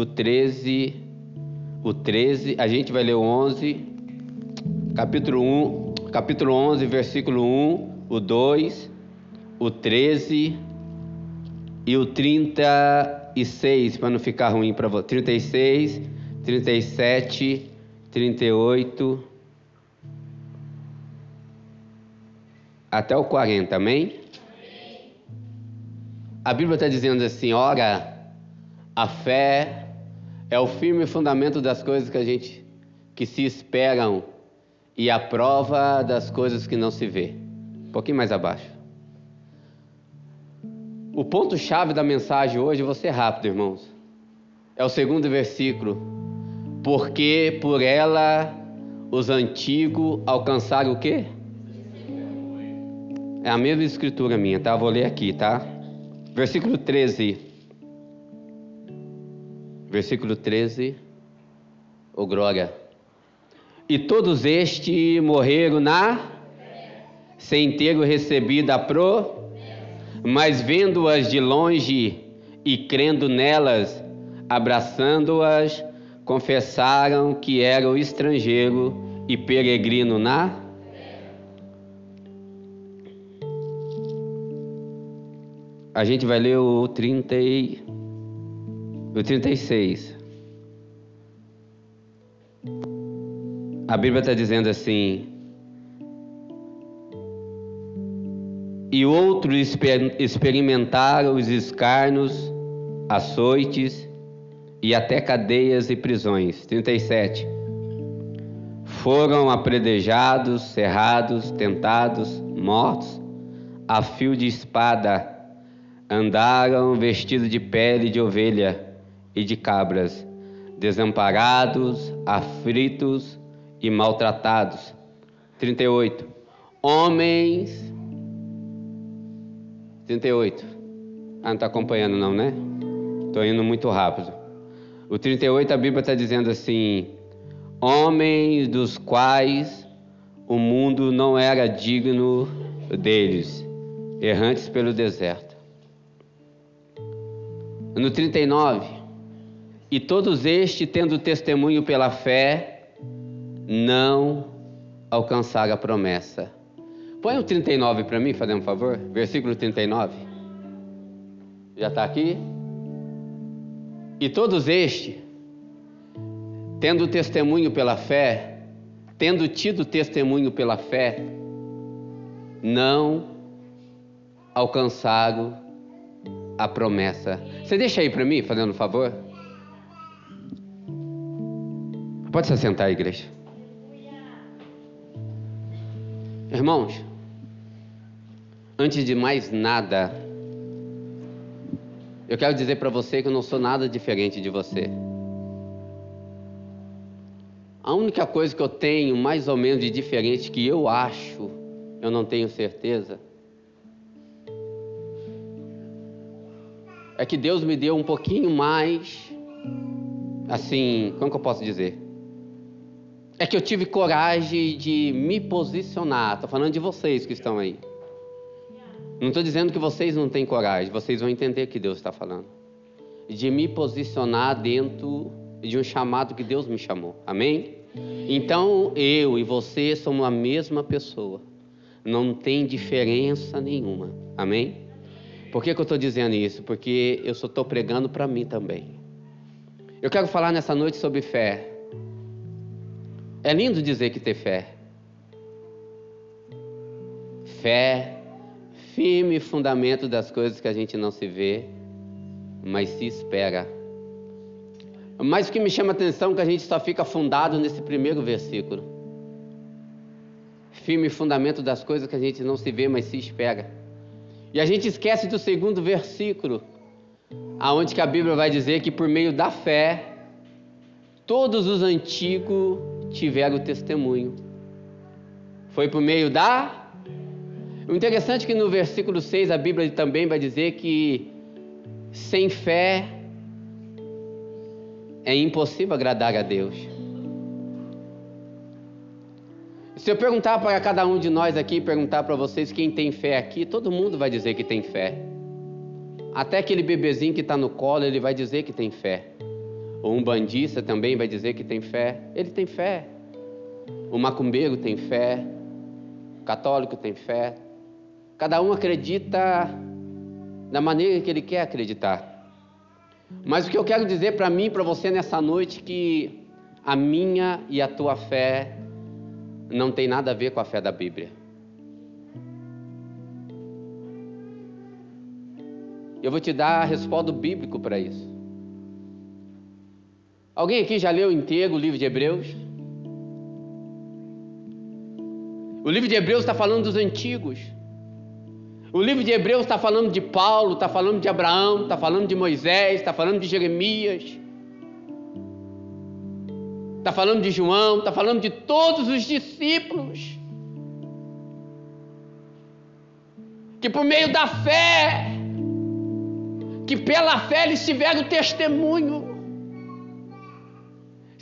do 13, o 13, a gente vai ler o 11, capítulo 1, capítulo 11, versículo 1, o 2, o 13 e o 36, para não ficar ruim para você. 36, 37, 38 até o 40, amém? A Bíblia está dizendo assim: ora, a fé é o firme fundamento das coisas que a gente que se esperam e a prova das coisas que não se vê. Um pouquinho mais abaixo. O ponto chave da mensagem hoje, ser rápido, irmãos. É o segundo versículo. Porque por ela os antigos alcançaram o quê? É a mesma escritura minha, tá? Vou ler aqui, tá? Versículo 13. Versículo 13. Ô oh, glória. E todos estes morreram na sem ter recebido a pro, mas vendo-as de longe e crendo nelas, abraçando-as, confessaram que eram estrangeiro e peregrino na A gente vai ler o 30 e... o 36. A Bíblia está dizendo assim: E outros experimentaram os escarnos, açoites e até cadeias e prisões. 37. Foram apredejados, cerrados, tentados, mortos, a fio de espada andaram vestidos de pele de ovelha e de cabras, desamparados, aflitos e maltratados. 38. Homens. 38. Ah, não está acompanhando, não, né? Estou indo muito rápido. O 38, a Bíblia está dizendo assim: Homens dos quais o mundo não era digno deles, errantes pelo deserto. No 39, e todos estes, tendo testemunho pela fé, não alcançaram a promessa. Põe o 39 para mim, fazendo um favor. Versículo 39. Já está aqui? E todos estes, tendo testemunho pela fé, tendo tido testemunho pela fé, não alcançaram a promessa. Você deixa aí para mim, fazendo um favor? Pode se sentar, igreja. Irmãos, antes de mais nada, eu quero dizer para você que eu não sou nada diferente de você. A única coisa que eu tenho mais ou menos de diferente que eu acho, eu não tenho certeza, é que Deus me deu um pouquinho mais, assim, como que eu posso dizer? É que eu tive coragem de me posicionar. Estou falando de vocês que estão aí. Não estou dizendo que vocês não têm coragem, vocês vão entender o que Deus está falando. De me posicionar dentro de um chamado que Deus me chamou. Amém? Então eu e você somos a mesma pessoa. Não tem diferença nenhuma. Amém? Por que, que eu estou dizendo isso? Porque eu só estou pregando para mim também. Eu quero falar nessa noite sobre fé. É lindo dizer que ter fé. Fé, firme fundamento das coisas que a gente não se vê, mas se espera. Mas o que me chama a atenção é que a gente só fica fundado nesse primeiro versículo. Firme fundamento das coisas que a gente não se vê, mas se espera. E a gente esquece do segundo versículo, aonde que a Bíblia vai dizer que por meio da fé todos os antigos tiveram testemunho. Foi por meio da O interessante é que no versículo 6 a Bíblia também vai dizer que sem fé é impossível agradar a Deus. Se eu perguntar para cada um de nós aqui, perguntar para vocês quem tem fé aqui, todo mundo vai dizer que tem fé. Até aquele bebezinho que está no colo, ele vai dizer que tem fé. Ou um bandista também vai dizer que tem fé. Ele tem fé. O macumbeiro tem fé. O católico tem fé. Cada um acredita da maneira que ele quer acreditar. Mas o que eu quero dizer para mim e para você nessa noite que a minha e a tua fé não tem nada a ver com a fé da Bíblia. Eu vou te dar a respaldo bíblico para isso. Alguém aqui já leu inteiro o livro de Hebreus? O livro de Hebreus está falando dos antigos. O livro de Hebreus está falando de Paulo, está falando de Abraão, está falando de Moisés, está falando de Jeremias, está falando de João, está falando de todos os discípulos. Que por meio da fé, que pela fé eles tiveram testemunho.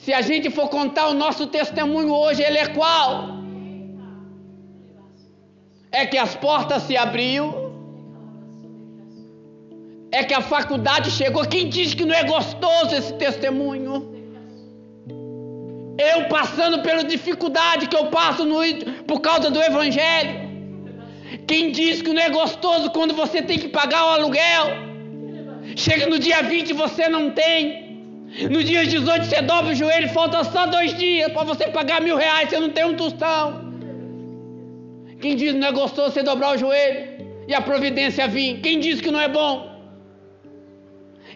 Se a gente for contar o nosso testemunho hoje, ele é qual? é que as portas se abriu, é que a faculdade chegou. Quem diz que não é gostoso esse testemunho? Eu passando pela dificuldade que eu passo no, por causa do Evangelho. Quem diz que não é gostoso quando você tem que pagar o aluguel? Chega no dia 20 e você não tem. No dia 18 você dobra o joelho, falta só dois dias para você pagar mil reais, você não tem um tostão. Quem diz que não é gostoso você dobrar o joelho e a providência vir? Quem diz que não é bom?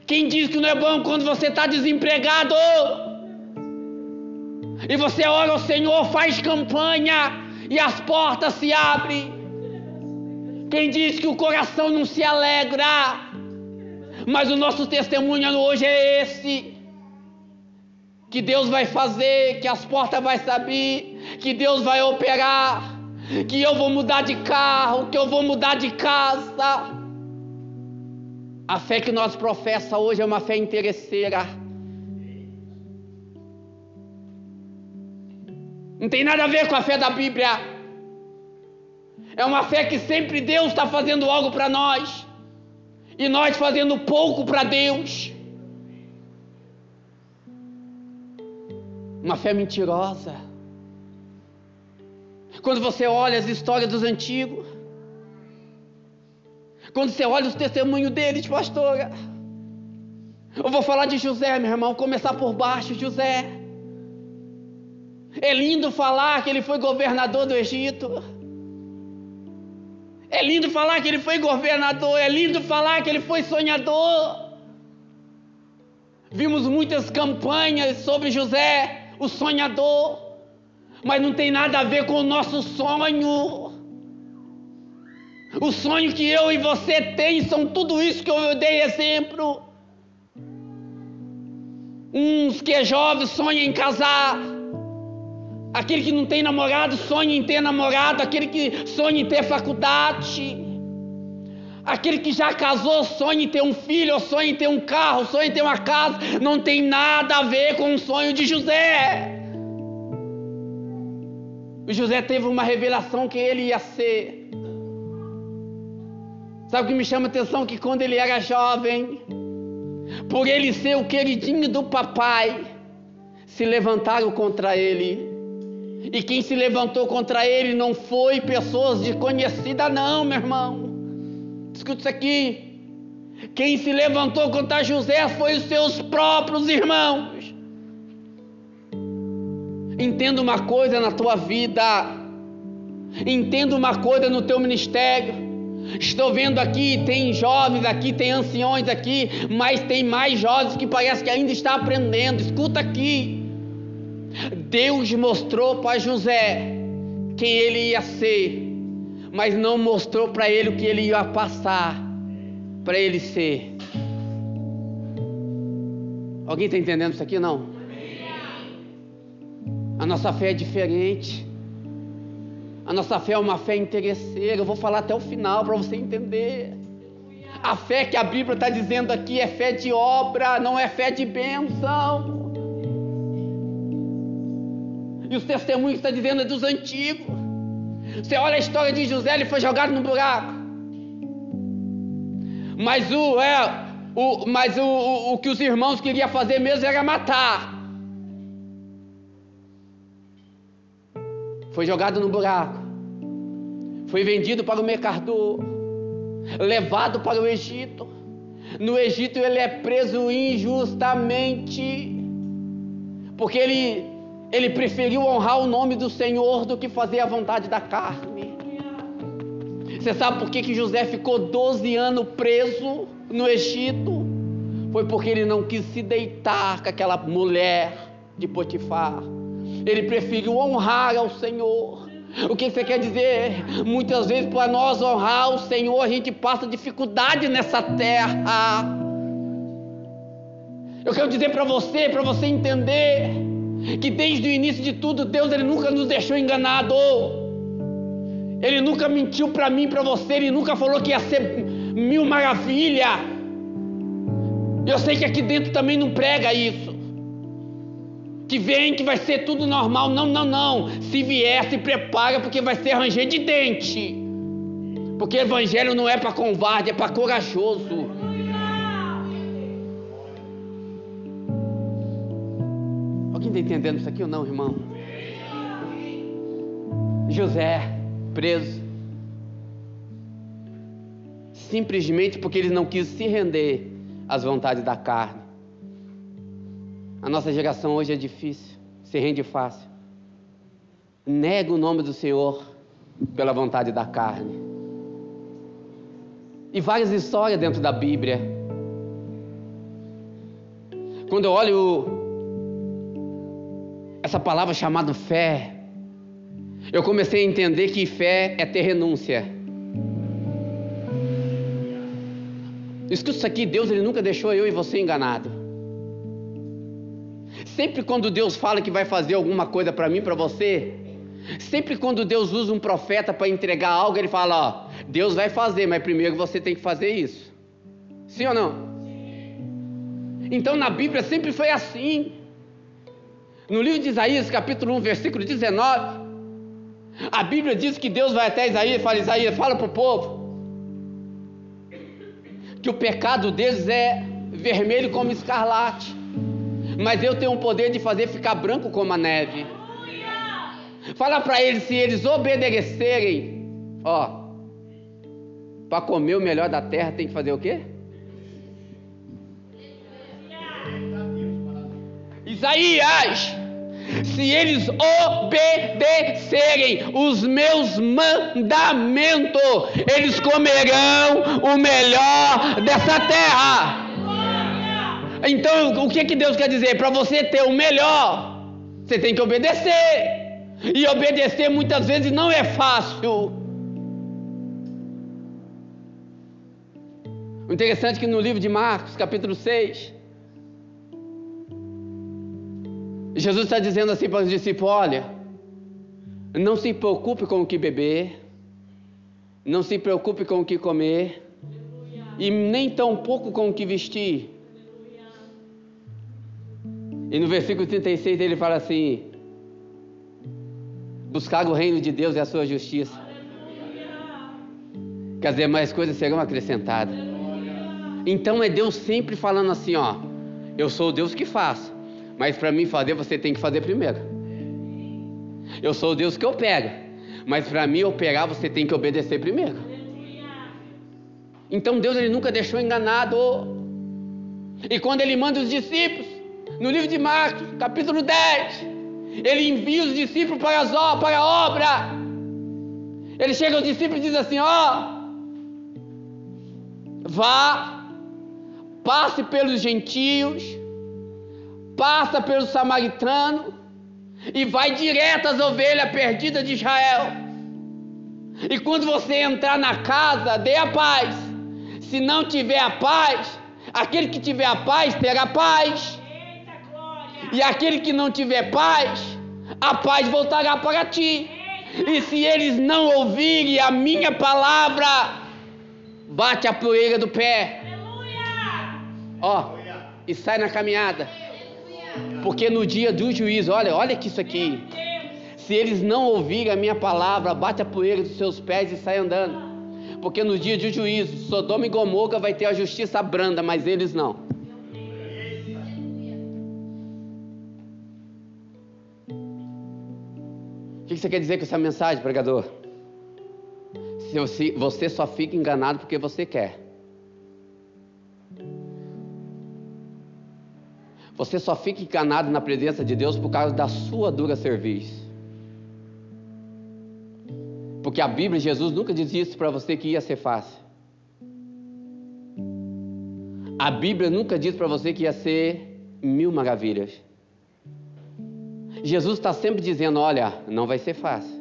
Quem diz que não é bom quando você está desempregado? E você ora ao Senhor, faz campanha e as portas se abrem. Quem diz que o coração não se alegra? Mas o nosso testemunho hoje é esse. Que Deus vai fazer, que as portas se abrir, que Deus vai operar que eu vou mudar de carro, que eu vou mudar de casa. A fé que nós professa hoje é uma fé interesseira. Não tem nada a ver com a fé da Bíblia. É uma fé que sempre Deus está fazendo algo para nós e nós fazendo pouco para Deus. Uma fé mentirosa. Quando você olha as histórias dos antigos, quando você olha os testemunhos deles, pastora. Eu vou falar de José, meu irmão, começar por baixo, José. É lindo falar que ele foi governador do Egito. É lindo falar que ele foi governador, é lindo falar que ele foi sonhador. Vimos muitas campanhas sobre José, o sonhador mas não tem nada a ver com o nosso sonho. O sonho que eu e você tem são tudo isso que eu dei exemplo. Uns que é jovem sonha em casar. Aquele que não tem namorado sonha em ter namorado. Aquele que sonha em ter faculdade. Aquele que já casou sonha em ter um filho, sonha em ter um carro, sonha em ter uma casa. Não tem nada a ver com o sonho de José. O José teve uma revelação que ele ia ser. Sabe o que me chama a atenção? Que quando ele era jovem, por ele ser o queridinho do papai, se levantaram contra ele. E quem se levantou contra ele não foi pessoas desconhecidas, não, meu irmão. Escuta isso aqui. Quem se levantou contra José foi os seus próprios irmãos. Entenda uma coisa na tua vida. Entenda uma coisa no teu ministério. Estou vendo aqui, tem jovens aqui, tem anciões aqui, mas tem mais jovens que parece que ainda está aprendendo. Escuta aqui. Deus mostrou para José quem ele ia ser, mas não mostrou para ele o que ele ia passar para ele ser. Alguém está entendendo isso aqui? Não? A nossa fé é diferente. A nossa fé é uma fé interesseira. Eu vou falar até o final para você entender. A fé que a Bíblia está dizendo aqui é fé de obra, não é fé de bênção. E os testemunhos está dizendo é dos antigos. Você olha a história de José, ele foi jogado no buraco. Mas o, é, o, mas o, o, o que os irmãos queriam fazer mesmo era matar. Foi jogado no buraco. Foi vendido para o mercador. Levado para o Egito. No Egito ele é preso injustamente. Porque ele, ele preferiu honrar o nome do Senhor do que fazer a vontade da carne. Você sabe por que, que José ficou 12 anos preso no Egito? Foi porque ele não quis se deitar com aquela mulher de Potifar. Ele preferiu honrar ao Senhor. O que você quer dizer? Muitas vezes, para nós honrar o Senhor, a gente passa dificuldade nessa terra. Eu quero dizer para você, para você entender, que desde o início de tudo, Deus ele nunca nos deixou enganado. Ele nunca mentiu para mim, para você, ele nunca falou que ia ser mil maravilha. Eu sei que aqui dentro também não prega isso. Que vem que vai ser tudo normal. Não, não, não. Se vier, se prepara, porque vai ser ranger de dente. Porque evangelho não é para covarde, é para corajoso. Está entendendo isso aqui ou não, irmão? José preso. Simplesmente porque ele não quis se render às vontades da carne. A nossa geração hoje é difícil, se rende fácil. Nega o nome do Senhor pela vontade da carne. E várias histórias dentro da Bíblia. Quando eu olho essa palavra chamada fé, eu comecei a entender que fé é ter renúncia. Escuta isso aqui, Deus ele nunca deixou eu e você enganado. Sempre quando Deus fala que vai fazer alguma coisa para mim, para você, sempre quando Deus usa um profeta para entregar algo, ele fala, ó, Deus vai fazer, mas primeiro você tem que fazer isso. Sim ou não? Então na Bíblia sempre foi assim. No livro de Isaías, capítulo 1, versículo 19, a Bíblia diz que Deus vai até Isaías e fala: Isaías, fala para o povo que o pecado deles é vermelho como escarlate, mas eu tenho o poder de fazer ficar branco como a neve. Fala para eles se eles obedecerem, ó, para comer o melhor da terra tem que fazer o quê? Isaías se eles obedecerem os meus mandamentos, eles comerão o melhor dessa terra. Então, o que, que Deus quer dizer? Para você ter o melhor, você tem que obedecer. E obedecer muitas vezes não é fácil. O interessante é que no livro de Marcos, capítulo 6, Jesus está dizendo assim para os discípulos: olha, não se preocupe com o que beber, não se preocupe com o que comer, e nem tão pouco com o que vestir. E no versículo 36 ele fala assim: buscar o reino de Deus e a sua justiça, que as demais coisas serão acrescentadas. Então é Deus sempre falando assim: ó, eu sou o Deus que faço. Mas para mim fazer, você tem que fazer primeiro. Eu sou o Deus que opera. Mas para mim operar, você tem que obedecer primeiro. Então Deus ele nunca deixou enganado. E quando ele manda os discípulos, no livro de Marcos, capítulo 10, ele envia os discípulos para, as, para a obra. Ele chega aos discípulos e diz assim: Ó, vá, passe pelos gentios, passa pelo samaritano e vai direto às ovelhas perdidas de Israel. E quando você entrar na casa, dê a paz. Se não tiver a paz, aquele que tiver a paz terá paz. E aquele que não tiver paz, a paz voltará para ti. E se eles não ouvirem a minha palavra, bate a poeira do pé. Ó, e sai na caminhada. Porque no dia do juízo, olha, olha que isso aqui. Se eles não ouvirem a minha palavra, bate a poeira dos seus pés e sai andando. Porque no dia de juízo, Sodoma e Gomorra vai ter a justiça branda, mas eles não. O que você quer dizer com essa mensagem, pregador? Se você só fica enganado porque você quer. Você só fica enganado na presença de Deus por causa da sua dura serviço. Porque a Bíblia, Jesus nunca diz isso para você que ia ser fácil. A Bíblia nunca diz para você que ia ser mil maravilhas. Jesus está sempre dizendo: olha, não vai ser fácil.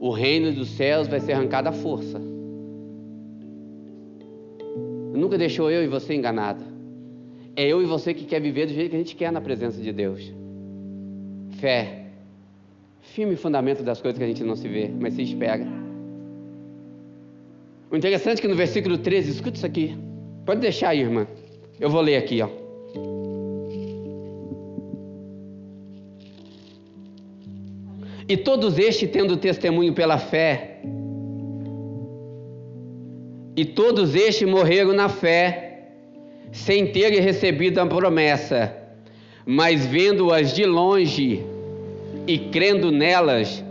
O reino dos céus vai ser arrancado à força. Nunca deixou eu e você enganado. É eu e você que quer viver do jeito que a gente quer na presença de Deus. Fé. Firme fundamento das coisas que a gente não se vê, mas se espera. O interessante é que no versículo 13, escuta isso aqui. Pode deixar aí, irmã. Eu vou ler aqui, ó. E todos estes, tendo testemunho pela fé, e todos estes morreram na fé, sem terem recebido a promessa, mas vendo-as de longe e crendo nelas,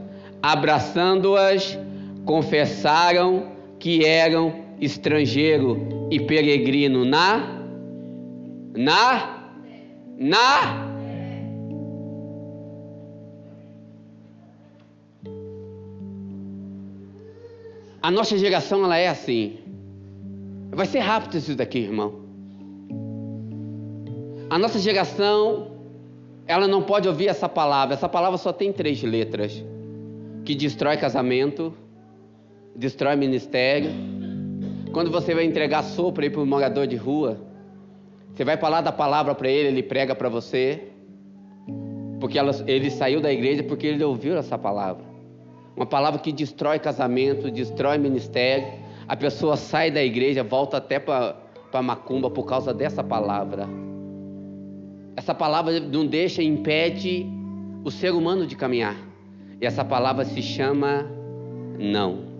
abraçando-as, confessaram que eram estrangeiro e peregrino na na na A nossa geração ela é assim. Vai ser rápido isso daqui, irmão. A nossa geração ela não pode ouvir essa palavra. Essa palavra só tem três letras: que destrói casamento, destrói ministério. Quando você vai entregar sopa para um morador de rua, você vai falar da palavra para ele, ele prega para você, porque ela, ele saiu da igreja porque ele ouviu essa palavra. Uma palavra que destrói casamento, destrói ministério. A pessoa sai da igreja, volta até para macumba por causa dessa palavra. Essa palavra não deixa, impede o ser humano de caminhar. E essa palavra se chama não.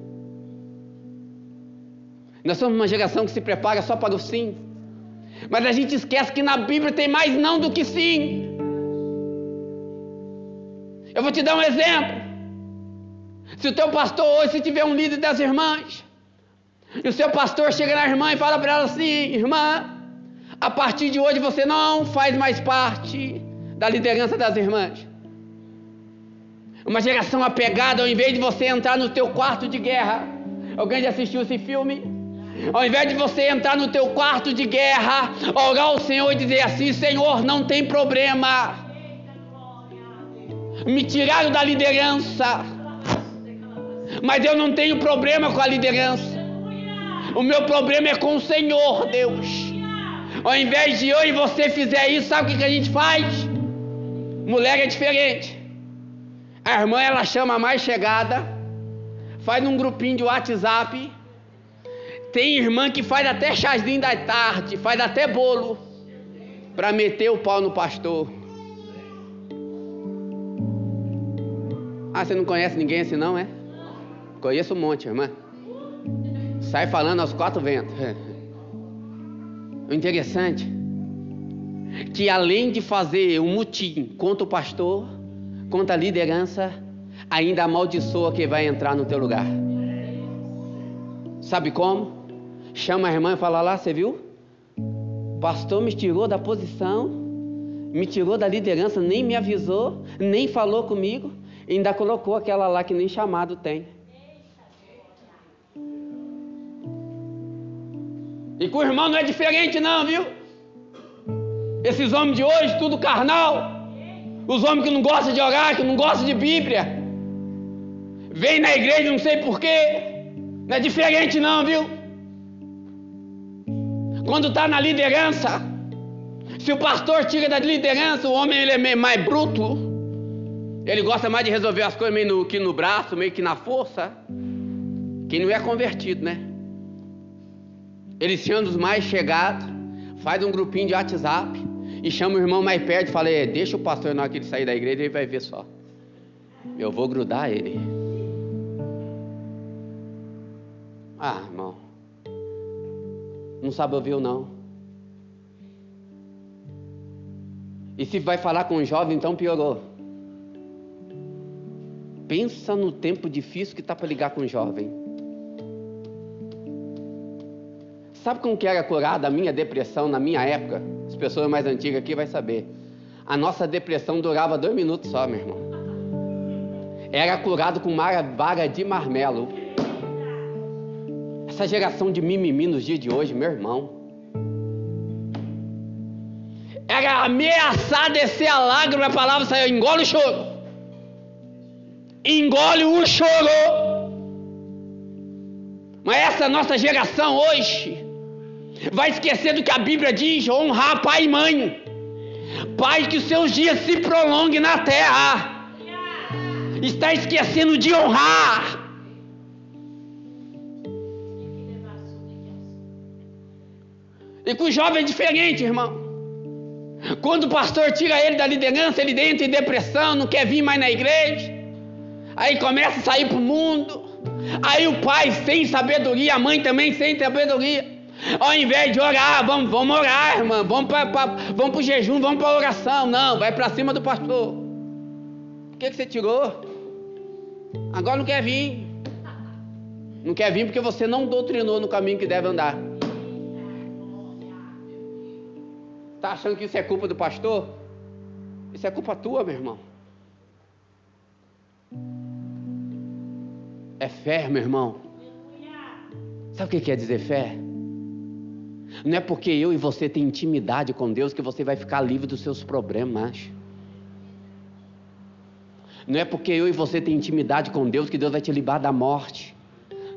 Nós somos uma geração que se prepara só para o sim. Mas a gente esquece que na Bíblia tem mais não do que sim. Eu vou te dar um exemplo. Se o teu pastor hoje, se tiver um líder das irmãs, e o seu pastor chega na irmã e fala para ela assim: irmã, a partir de hoje você não faz mais parte da liderança das irmãs. Uma geração apegada, ao invés de você entrar no teu quarto de guerra. Alguém já assistiu esse filme? Ao invés de você entrar no teu quarto de guerra, orar ao Senhor e dizer assim: Senhor, não tem problema. Me tiraram da liderança. Mas eu não tenho problema com a liderança. O meu problema é com o Senhor, Deus. Ao invés de eu e você fizer isso, sabe o que a gente faz? Mulher é diferente. A irmã ela chama mais chegada, faz um grupinho de WhatsApp tem irmã que faz até chazinho da tarde, faz até bolo para meter o pau no pastor. Ah, você não conhece ninguém assim não, é? Conheço um monte, irmã. Sai falando aos quatro ventos. O interessante que além de fazer um mutim contra o pastor, contra a liderança, ainda amaldiçoa que vai entrar no teu lugar. Sabe como? chama a irmã e fala lá, você viu? O pastor me tirou da posição, me tirou da liderança, nem me avisou, nem falou comigo, ainda colocou aquela lá que nem chamado tem. E com o irmão não é diferente não, viu? Esses homens de hoje, tudo carnal. Os homens que não gostam de orar, que não gostam de Bíblia. Vem na igreja, não sei porquê. Não é diferente não, viu? Quando está na liderança, se o pastor tira da liderança, o homem ele é mais bruto. Ele gosta mais de resolver as coisas meio no, que no braço, meio que na força. Quem não é convertido, né? Ele chama os mais chegados, faz um grupinho de WhatsApp e chama o irmão mais perto e fala: Deixa o pastor, na hora sair da igreja, ele vai ver só. Eu vou grudar ele. Ah, irmão. Não sabe ouvir ou não. E se vai falar com um jovem, então piorou. Pensa no tempo difícil que está para ligar com um jovem. Sabe como que era curada a minha depressão na minha época? As pessoas mais antigas aqui vai saber. A nossa depressão durava dois minutos só, meu irmão. Era curado com uma vaga de marmelo. Essa geração de mimimi nos dias de hoje, meu irmão. Era ameaçar descer a lágrima, a palavra saiu, engole o choro. Engole o choro. Mas essa nossa geração hoje vai esquecer do que a Bíblia diz: honrar pai e mãe. Pai, que os seus dias se prolonguem na terra. Está esquecendo de honrar. E com o jovem é diferente, irmão. Quando o pastor tira ele da liderança, ele entra em depressão, não quer vir mais na igreja. Aí começa a sair para o mundo. Aí o pai sem sabedoria, a mãe também sem sabedoria. Ao invés de orar, vamos, vamos orar, irmã, vamos para o jejum, vamos para a oração. Não, vai para cima do pastor. Por que, que você tirou? Agora não quer vir. Não quer vir porque você não doutrinou no caminho que deve andar. Está achando que isso é culpa do pastor? Isso é culpa tua, meu irmão. É fé, meu irmão. Sabe o que quer dizer fé? Não é porque eu e você tem intimidade com Deus que você vai ficar livre dos seus problemas. Não é porque eu e você tem intimidade com Deus que Deus vai te livrar da morte,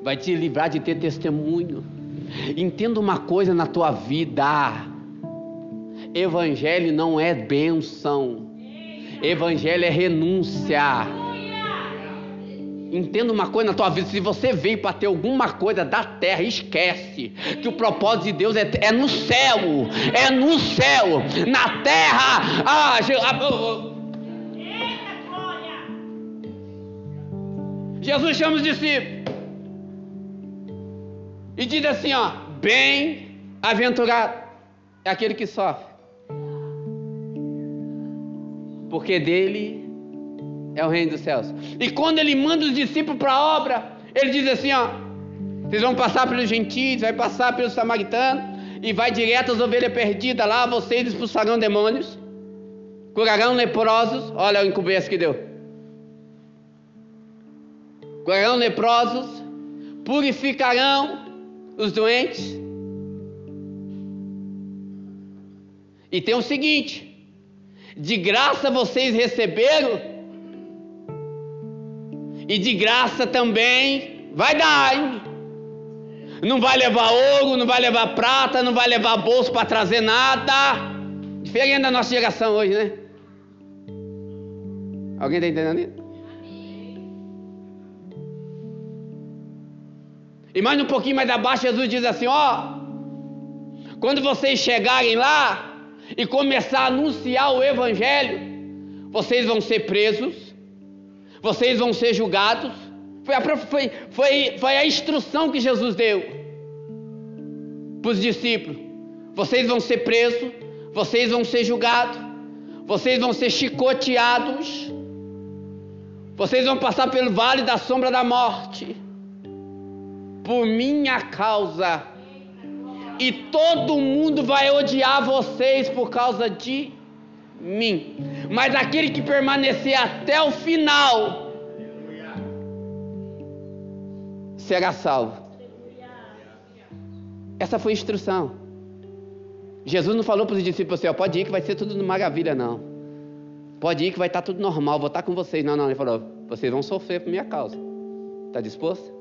vai te livrar de ter testemunho. Entenda uma coisa na tua vida: Evangelho não é bênção, Evangelho é renúncia. Entenda uma coisa na tua vida: se você veio para ter alguma coisa da terra, esquece que o propósito de Deus é, é no céu, é no céu, na terra. Ah, Jesus chama os discípulos e diz assim: ó, bem-aventurado é aquele que sofre, porque dele é o reino dos céus. E quando ele manda os discípulos para a obra, ele diz assim: ó, vocês vão passar pelos gentios, vai passar pelos samaritanos e vai direto às ovelhas perdidas lá, vocês expulsarão demônios, curarão leprosos. Olha o encoberto que deu. Curarão leprosos, purificarão os doentes. E tem o seguinte: de graça vocês receberam e de graça também vai dar. Hein? Não vai levar ouro, não vai levar prata, não vai levar bolso para trazer nada. Diferente da nossa geração hoje, né? Alguém está entendendo isso? E mais um pouquinho mais abaixo, Jesus diz assim: Ó, quando vocês chegarem lá e começar a anunciar o Evangelho, vocês vão ser presos, vocês vão ser julgados. Foi a, foi, foi, foi a instrução que Jesus deu para os discípulos: vocês vão ser presos, vocês vão ser julgados, vocês vão ser chicoteados, vocês vão passar pelo vale da sombra da morte, por minha causa, e todo mundo vai odiar vocês por causa de mim. Mas aquele que permanecer até o final será salvo. Essa foi a instrução. Jesus não falou para os discípulos assim: ó, pode ir que vai ser tudo maravilha, não. Pode ir que vai estar tudo normal, vou estar com vocês. Não, não. Ele falou: vocês vão sofrer por minha causa. Está disposto?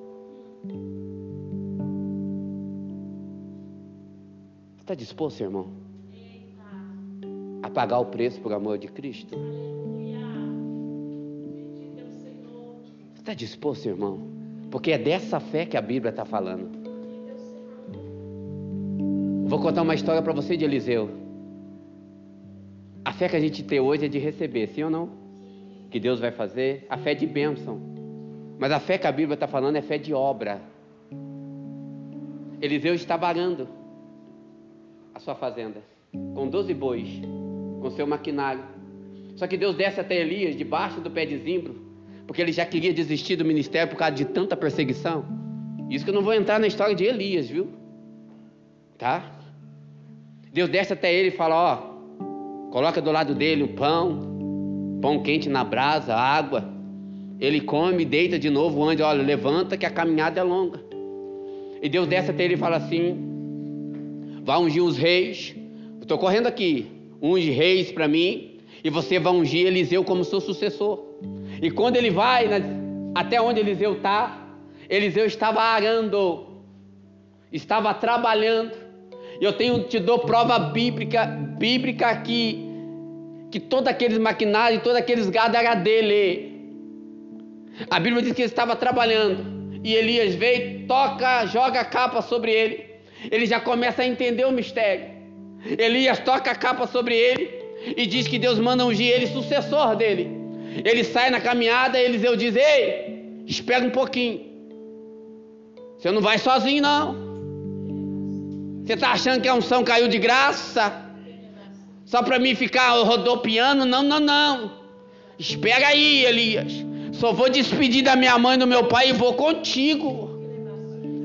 Está disposto, irmão? A pagar o preço por amor de Cristo? Você está disposto, irmão? Porque é dessa fé que a Bíblia está falando. Vou contar uma história para você de Eliseu. A fé que a gente tem hoje é de receber, sim ou não? Que Deus vai fazer, a fé de bênção. Mas a fé que a Bíblia está falando é fé de obra. Eliseu estava arando a sua fazenda com 12 bois, com seu maquinário. Só que Deus desce até Elias debaixo do pé de zimbro, porque ele já queria desistir do ministério por causa de tanta perseguição. Isso que eu não vou entrar na história de Elias, viu? Tá? Deus desce até ele e fala: Ó, coloca do lado dele o pão, pão quente na brasa, água. Ele come, deita de novo, anda, olha, levanta que a caminhada é longa. E Deus desce até ele e fala assim: Vai ungir os reis. Estou correndo aqui. Unge reis para mim. E você vai ungir Eliseu como seu sucessor. E quando ele vai até onde Eliseu está, Eliseu estava arando, estava trabalhando. E eu tenho, te dou prova bíblica, bíblica aqui, que todos aqueles maquinários, todos aqueles gado era dele. A Bíblia diz que ele estava trabalhando. E Elias veio, toca, joga a capa sobre ele. Ele já começa a entender o mistério. Elias toca a capa sobre ele e diz que Deus manda ungir ele sucessor dele. Ele sai na caminhada, Eliseu diz: Ei, espera um pouquinho. Você não vai sozinho, não. Você está achando que a unção caiu de graça? Só para mim ficar rodopiando? Não, não, não. Espera aí, Elias. Só vou despedir da minha mãe e do meu pai e vou contigo.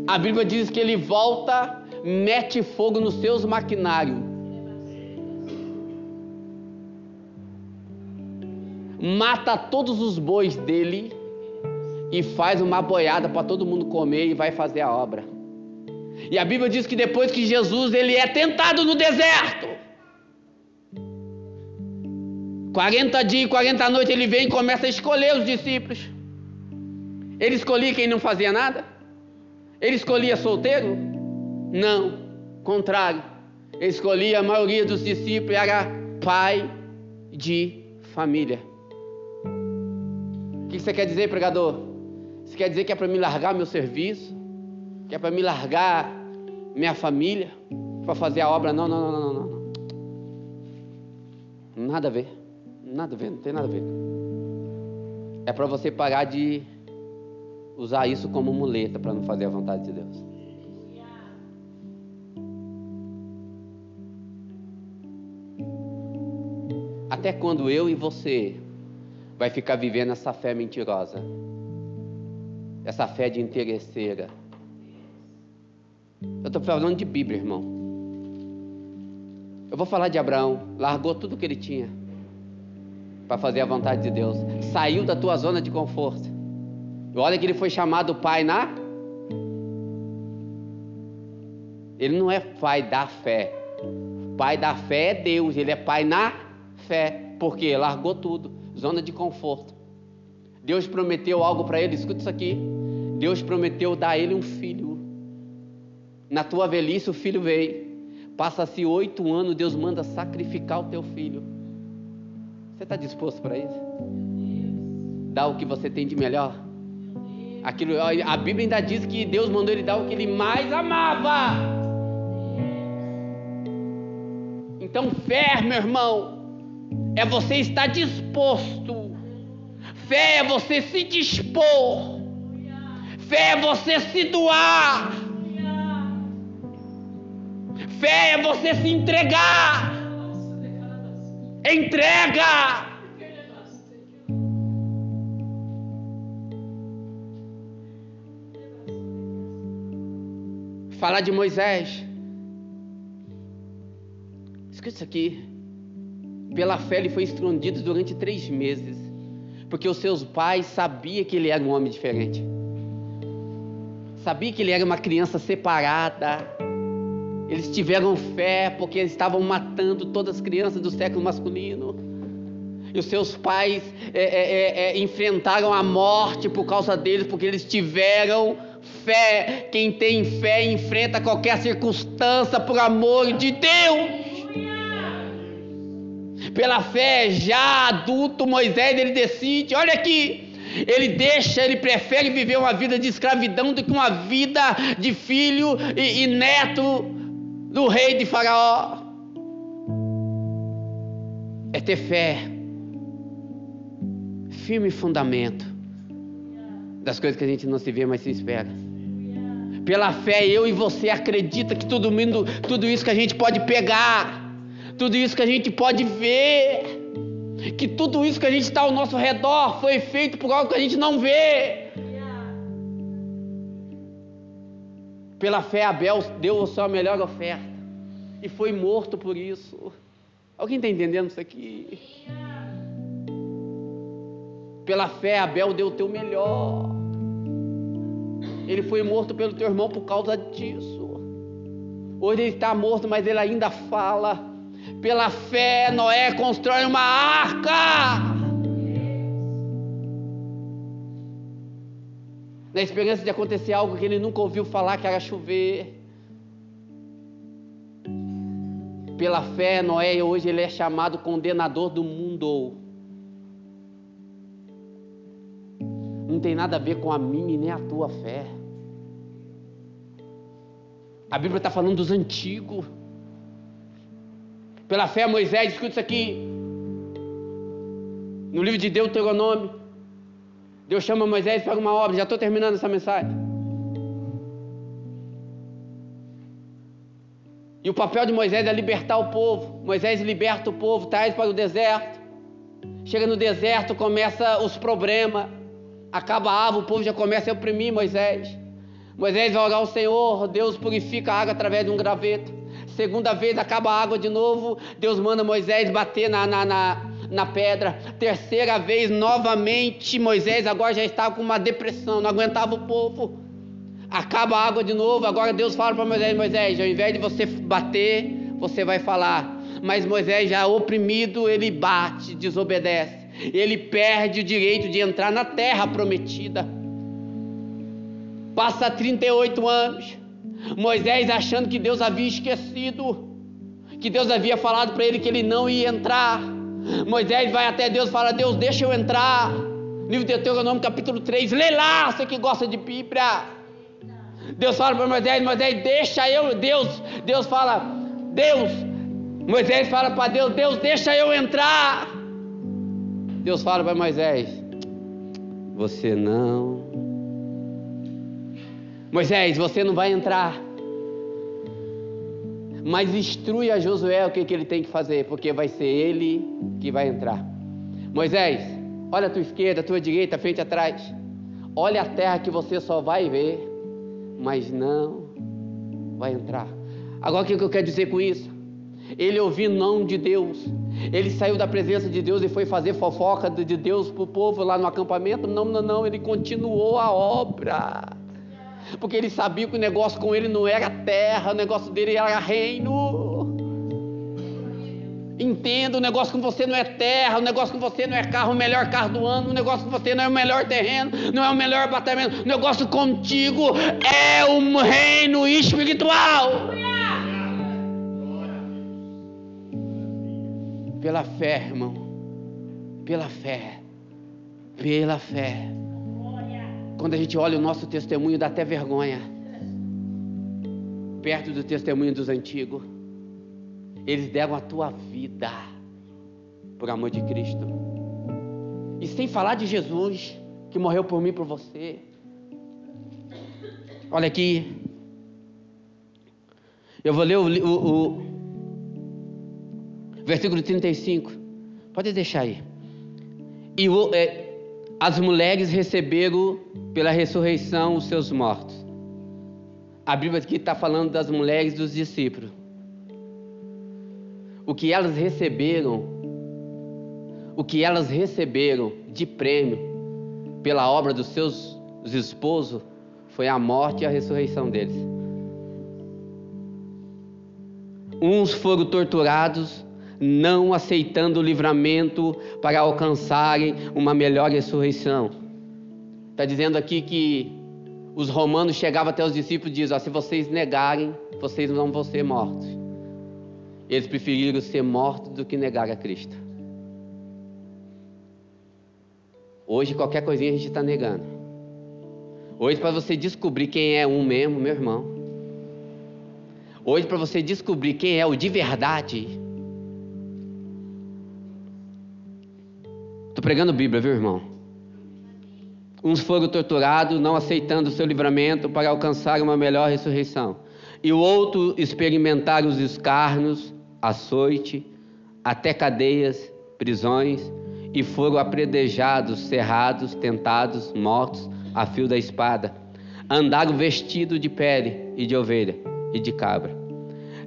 A Bíblia diz que ele volta, mete fogo nos seus maquinários. Mata todos os bois dele e faz uma boiada para todo mundo comer e vai fazer a obra. E a Bíblia diz que depois que Jesus ele é tentado no deserto, 40 dias e 40 noites ele vem e começa a escolher os discípulos. Ele escolhia quem não fazia nada? Ele escolhia solteiro? Não, contrário. Ele escolhia a maioria dos discípulos era pai de família. Que você quer dizer, pregador? Você quer dizer que é para me largar meu serviço? Que é para me largar minha família? Para fazer a obra? Não, não, não, não, não. Nada a ver. Nada a ver, não tem nada a ver. É para você parar de usar isso como muleta para não fazer a vontade de Deus. Até quando eu e você vai ficar vivendo essa fé mentirosa? essa fé de interesseira. Eu estou falando de Bíblia, irmão. Eu vou falar de Abraão, largou tudo que ele tinha para fazer a vontade de Deus, saiu da tua zona de conforto. E olha que ele foi chamado pai na. Ele não é pai da fé. Pai da fé é Deus, ele é pai na fé. Porque largou tudo, zona de conforto. Deus prometeu algo para ele, escuta isso aqui. Deus prometeu dar a ele um filho. Na tua velhice o filho veio. Passa-se oito anos, Deus manda sacrificar o teu filho. Você está disposto para isso? Dar o que você tem de melhor? Aquilo, a Bíblia ainda diz que Deus mandou ele dar o que ele mais amava. Então, fé, meu irmão, é você estar disposto Fé é você se dispor. Fé é você se doar. Fé é você se entregar. Entrega. Falar de Moisés. Escuta isso aqui. Pela fé ele foi escondido durante três meses porque os seus pais sabiam que ele era um homem diferente. Sabia que ele era uma criança separada. Eles tiveram fé porque eles estavam matando todas as crianças do século masculino. E os seus pais é, é, é, é enfrentaram a morte por causa deles, porque eles tiveram fé. Quem tem fé enfrenta qualquer circunstância por amor de Deus. Pela fé, já adulto, Moisés ele decide, olha aqui, ele deixa, ele prefere viver uma vida de escravidão do que uma vida de filho e, e neto do rei de Faraó. É ter fé, firme fundamento das coisas que a gente não se vê, mas se espera. Pela fé, eu e você acredita que tudo, tudo isso que a gente pode pegar, tudo isso que a gente pode ver, que tudo isso que a gente está ao nosso redor foi feito por algo que a gente não vê. Pela fé, Abel deu a sua melhor oferta e foi morto por isso. Alguém está entendendo isso aqui? Pela fé, Abel deu o teu melhor. Ele foi morto pelo teu irmão por causa disso. Hoje ele está morto, mas ele ainda fala. Pela fé, Noé constrói uma arca. Na esperança de acontecer algo que ele nunca ouviu falar, que era chover. Pela fé, Noé hoje ele é chamado condenador do mundo. Não tem nada a ver com a minha e nem a tua fé. A Bíblia está falando dos antigos. Pela fé, Moisés, escuta isso aqui. No livro de Deuteronômio, Deus chama Moisés para uma obra. Já estou terminando essa mensagem. E o papel de Moisés é libertar o povo. Moisés liberta o povo, traz para o deserto. Chega no deserto, começa os problemas. Acaba a água, o povo já começa a oprimir Moisés. Moisés vai orar ao Senhor, Deus purifica a água através de um graveto. Segunda vez acaba a água de novo, Deus manda Moisés bater na, na, na, na pedra. Terceira vez, novamente, Moisés agora já estava com uma depressão, não aguentava o povo acaba a água de novo. Agora Deus fala para Moisés: Moisés, ao invés de você bater, você vai falar. Mas Moisés, já oprimido, ele bate, desobedece. Ele perde o direito de entrar na terra prometida. Passa 38 anos. Moisés achando que Deus havia esquecido, que Deus havia falado para ele que ele não ia entrar. Moisés vai até Deus e fala: Deus, deixa eu entrar. Livro de Deuteronômio, capítulo 3. Lê lá, você que gosta de Bíblia. Deus fala para Moisés, Moisés, deixa eu, Deus, Deus fala, Deus, Moisés fala para Deus, Deus, deixa eu entrar. Deus fala para Moisés, você não. Moisés, você não vai entrar. Mas instrui a Josué o que, que ele tem que fazer, porque vai ser ele que vai entrar. Moisés, olha a tua esquerda, a tua direita, frente atrás. Olha a terra que você só vai ver mas não vai entrar. Agora o que eu quero dizer com isso? Ele ouviu não de Deus. Ele saiu da presença de Deus e foi fazer fofoca de Deus para o povo lá no acampamento. Não, não, não. Ele continuou a obra. Porque ele sabia que o negócio com ele não era terra, o negócio dele era reino. Entenda, o negócio com você não é terra, o negócio com você não é carro, o melhor carro do ano, o negócio com você não é o melhor terreno, não é o melhor apartamento, o negócio contigo é um reino espiritual. Pela fé, irmão. Pela fé. Pela fé. Quando a gente olha o nosso testemunho, dá até vergonha. Perto do testemunho dos antigos. Eles deram a tua vida por amor de Cristo. E sem falar de Jesus, que morreu por mim e por você. Olha aqui. Eu vou ler o, o, o versículo 35. Pode deixar aí. E o, é, as mulheres receberam pela ressurreição os seus mortos. A Bíblia aqui está falando das mulheres dos discípulos o que elas receberam, o que elas receberam de prêmio pela obra dos seus esposos foi a morte e a ressurreição deles. Uns foram torturados, não aceitando o livramento para alcançarem uma melhor ressurreição. Está dizendo aqui que os romanos chegavam até os discípulos e diziam: se vocês negarem, vocês não vão ser mortos. Eles preferiram ser mortos do que negar a Cristo. Hoje, qualquer coisinha a gente está negando. Hoje, para você descobrir quem é um mesmo, meu irmão. Hoje, para você descobrir quem é o de verdade. Estou pregando Bíblia, viu, irmão? Uns foram torturados, não aceitando o seu livramento para alcançar uma melhor ressurreição. E o outro experimentar os escarnos, açoite, até cadeias, prisões, e foram apredejados, cerrados, tentados, mortos a fio da espada. Andaram vestidos de pele e de ovelha e de cabra,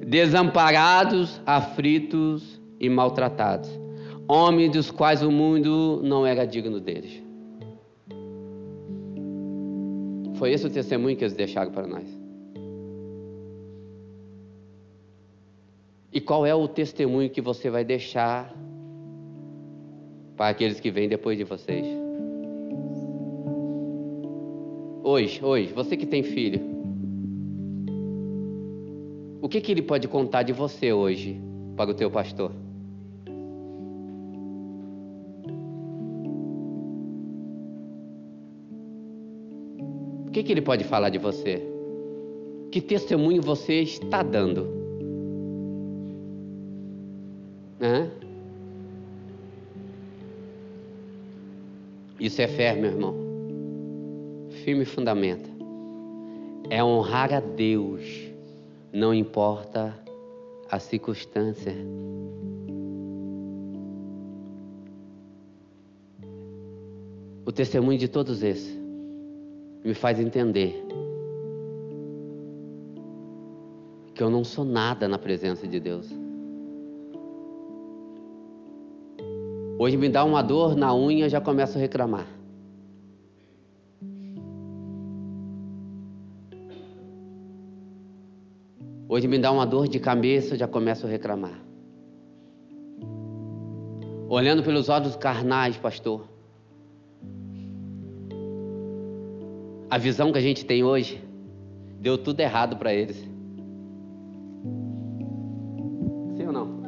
desamparados, aflitos e maltratados, homens dos quais o mundo não era digno deles. Foi esse o testemunho que eles deixaram para nós. E qual é o testemunho que você vai deixar para aqueles que vêm depois de vocês? Hoje, hoje, você que tem filho, o que, que ele pode contar de você hoje para o teu pastor? Que, que ele pode falar de você? Que testemunho você está dando? Isso é fé, meu irmão. Firme fundamenta. É honrar a Deus, não importa a circunstância. O testemunho de todos esses me faz entender que eu não sou nada na presença de Deus. Hoje me dá uma dor na unha, já começo a reclamar. Hoje me dá uma dor de cabeça, já começo a reclamar. Olhando pelos olhos carnais, pastor. A visão que a gente tem hoje deu tudo errado para eles. Sim ou não?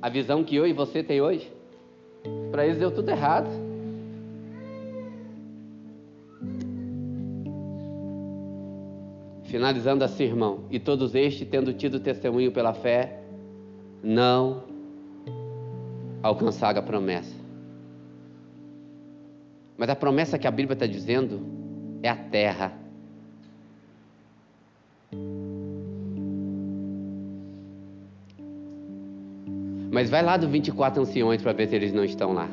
A visão que eu e você tem hoje, para eles deu tudo errado. Finalizando assim, irmão, e todos estes, tendo tido testemunho pela fé, não alcançaram a promessa. Mas a promessa que a Bíblia está dizendo é a terra. Mas vai lá do 24 anciões para ver se eles não estão lá.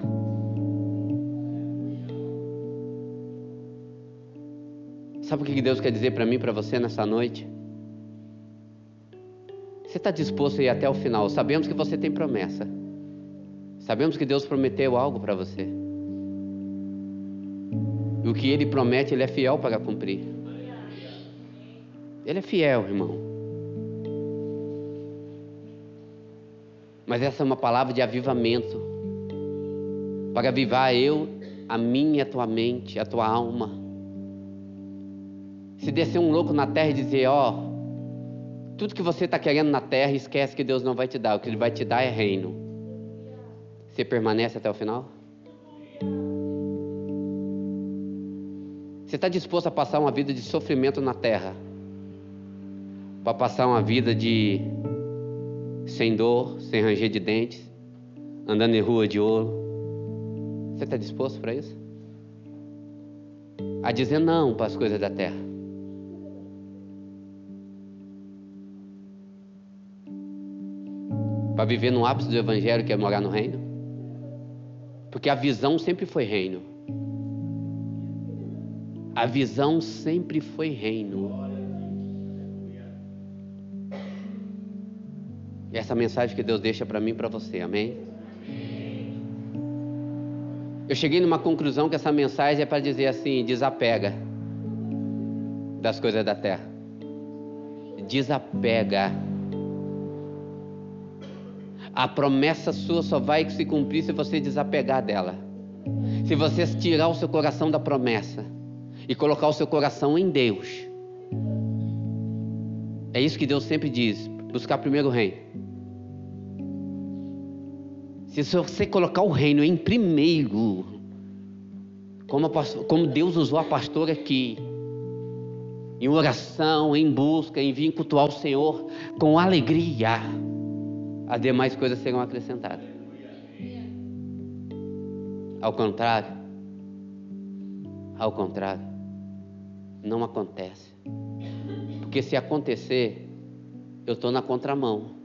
Sabe o que Deus quer dizer para mim, para você nessa noite? Você está disposto a ir até o final? Sabemos que você tem promessa. Sabemos que Deus prometeu algo para você. E o que ele promete, ele é fiel para cumprir. Ele é fiel, irmão. Mas essa é uma palavra de avivamento para avivar eu, a minha, a tua mente, a tua alma. Se descer um louco na terra e dizer: Ó, oh, tudo que você está querendo na terra, esquece que Deus não vai te dar. O que Ele vai te dar é reino. Você permanece até o final? Você está disposto a passar uma vida de sofrimento na terra? Para passar uma vida de sem dor, sem ranger de dentes, andando em rua de ouro? Você está disposto para isso? A dizer não para as coisas da terra. Para viver no ápice do evangelho que é morar no reino? Porque a visão sempre foi reino. A visão sempre foi reino. Essa mensagem que Deus deixa para mim e para você, amém? Eu cheguei numa conclusão que essa mensagem é para dizer assim: desapega das coisas da terra. Desapega. A promessa sua só vai se cumprir se você desapegar dela. Se você tirar o seu coração da promessa e colocar o seu coração em Deus. É isso que Deus sempre diz: buscar primeiro o reino. Se você colocar o reino em primeiro, como, como Deus usou a pastora aqui, em oração, em busca, em vir cultuar o Senhor com alegria, as demais coisas serão acrescentadas. Ao contrário, Ao contrário, não acontece. Porque se acontecer, eu estou na contramão.